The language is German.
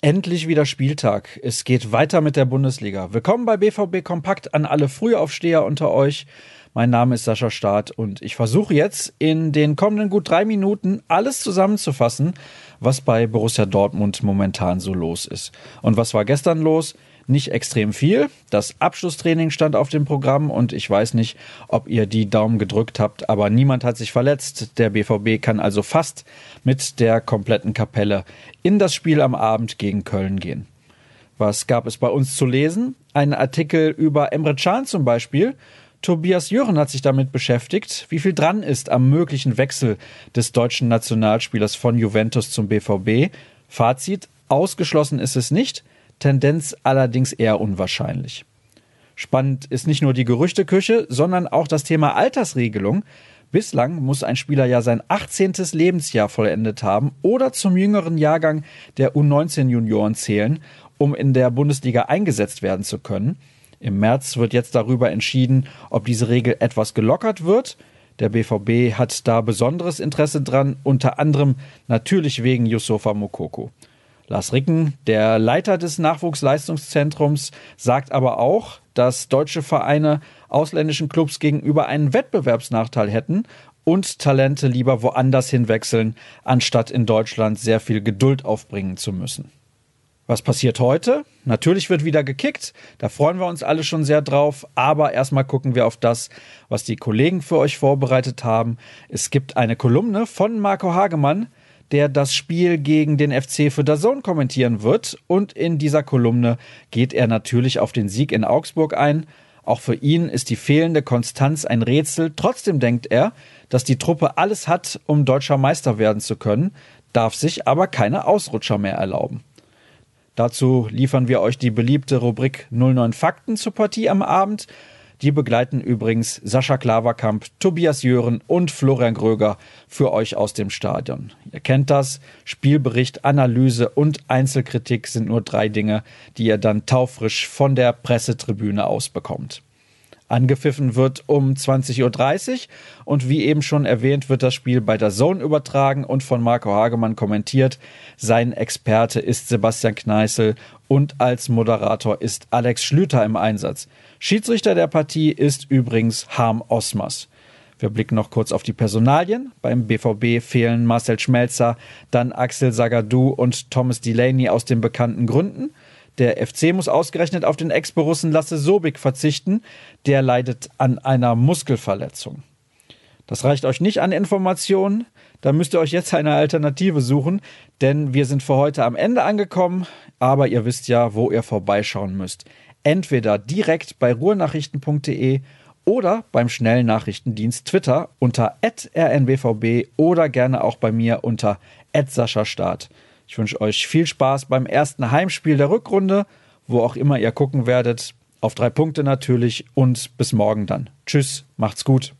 Endlich wieder Spieltag. Es geht weiter mit der Bundesliga. Willkommen bei BVB Kompakt an alle Frühaufsteher unter euch. Mein Name ist Sascha Staat und ich versuche jetzt in den kommenden gut drei Minuten alles zusammenzufassen, was bei Borussia Dortmund momentan so los ist. Und was war gestern los? Nicht extrem viel. Das Abschlusstraining stand auf dem Programm und ich weiß nicht, ob ihr die Daumen gedrückt habt, aber niemand hat sich verletzt. Der BVB kann also fast mit der kompletten Kapelle in das Spiel am Abend gegen Köln gehen. Was gab es bei uns zu lesen? Ein Artikel über Emre Can zum Beispiel. Tobias Jören hat sich damit beschäftigt, wie viel dran ist am möglichen Wechsel des deutschen Nationalspielers von Juventus zum BVB. Fazit, ausgeschlossen ist es nicht. Tendenz allerdings eher unwahrscheinlich. Spannend ist nicht nur die Gerüchteküche, sondern auch das Thema Altersregelung. Bislang muss ein Spieler ja sein 18. Lebensjahr vollendet haben oder zum jüngeren Jahrgang der U19 Junioren zählen, um in der Bundesliga eingesetzt werden zu können. Im März wird jetzt darüber entschieden, ob diese Regel etwas gelockert wird. Der BVB hat da besonderes Interesse dran, unter anderem natürlich wegen Yusufa Mokoko. Lars Ricken, der Leiter des Nachwuchsleistungszentrums, sagt aber auch, dass deutsche Vereine ausländischen Clubs gegenüber einen Wettbewerbsnachteil hätten und Talente lieber woanders hinwechseln, anstatt in Deutschland sehr viel Geduld aufbringen zu müssen. Was passiert heute? Natürlich wird wieder gekickt, da freuen wir uns alle schon sehr drauf, aber erstmal gucken wir auf das, was die Kollegen für euch vorbereitet haben. Es gibt eine Kolumne von Marco Hagemann, der das Spiel gegen den FC für Dazon kommentieren wird. Und in dieser Kolumne geht er natürlich auf den Sieg in Augsburg ein. Auch für ihn ist die fehlende Konstanz ein Rätsel. Trotzdem denkt er, dass die Truppe alles hat, um deutscher Meister werden zu können, darf sich aber keine Ausrutscher mehr erlauben. Dazu liefern wir euch die beliebte Rubrik 09 Fakten zur Partie am Abend. Die begleiten übrigens Sascha Klaverkamp, Tobias Jören und Florian Gröger für euch aus dem Stadion. Ihr kennt das. Spielbericht, Analyse und Einzelkritik sind nur drei Dinge, die ihr dann taufrisch von der Pressetribüne aus bekommt. Angepfiffen wird um 20.30 Uhr und wie eben schon erwähnt, wird das Spiel bei der Zone übertragen und von Marco Hagemann kommentiert. Sein Experte ist Sebastian Kneißl und als Moderator ist Alex Schlüter im Einsatz. Schiedsrichter der Partie ist übrigens Harm Osmers. Wir blicken noch kurz auf die Personalien. Beim BVB fehlen Marcel Schmelzer, dann Axel Sagadou und Thomas Delaney aus den bekannten Gründen. Der FC muss ausgerechnet auf den Ex-Borussen Lasse Sobik verzichten. Der leidet an einer Muskelverletzung. Das reicht euch nicht an Informationen. Da müsst ihr euch jetzt eine Alternative suchen, denn wir sind für heute am Ende angekommen. Aber ihr wisst ja, wo ihr vorbeischauen müsst. Entweder direkt bei ruhrnachrichten.de oder beim schnellen Nachrichtendienst Twitter unter rnbvb oder gerne auch bei mir unter Start. Ich wünsche euch viel Spaß beim ersten Heimspiel der Rückrunde, wo auch immer ihr gucken werdet. Auf drei Punkte natürlich und bis morgen dann. Tschüss, macht's gut.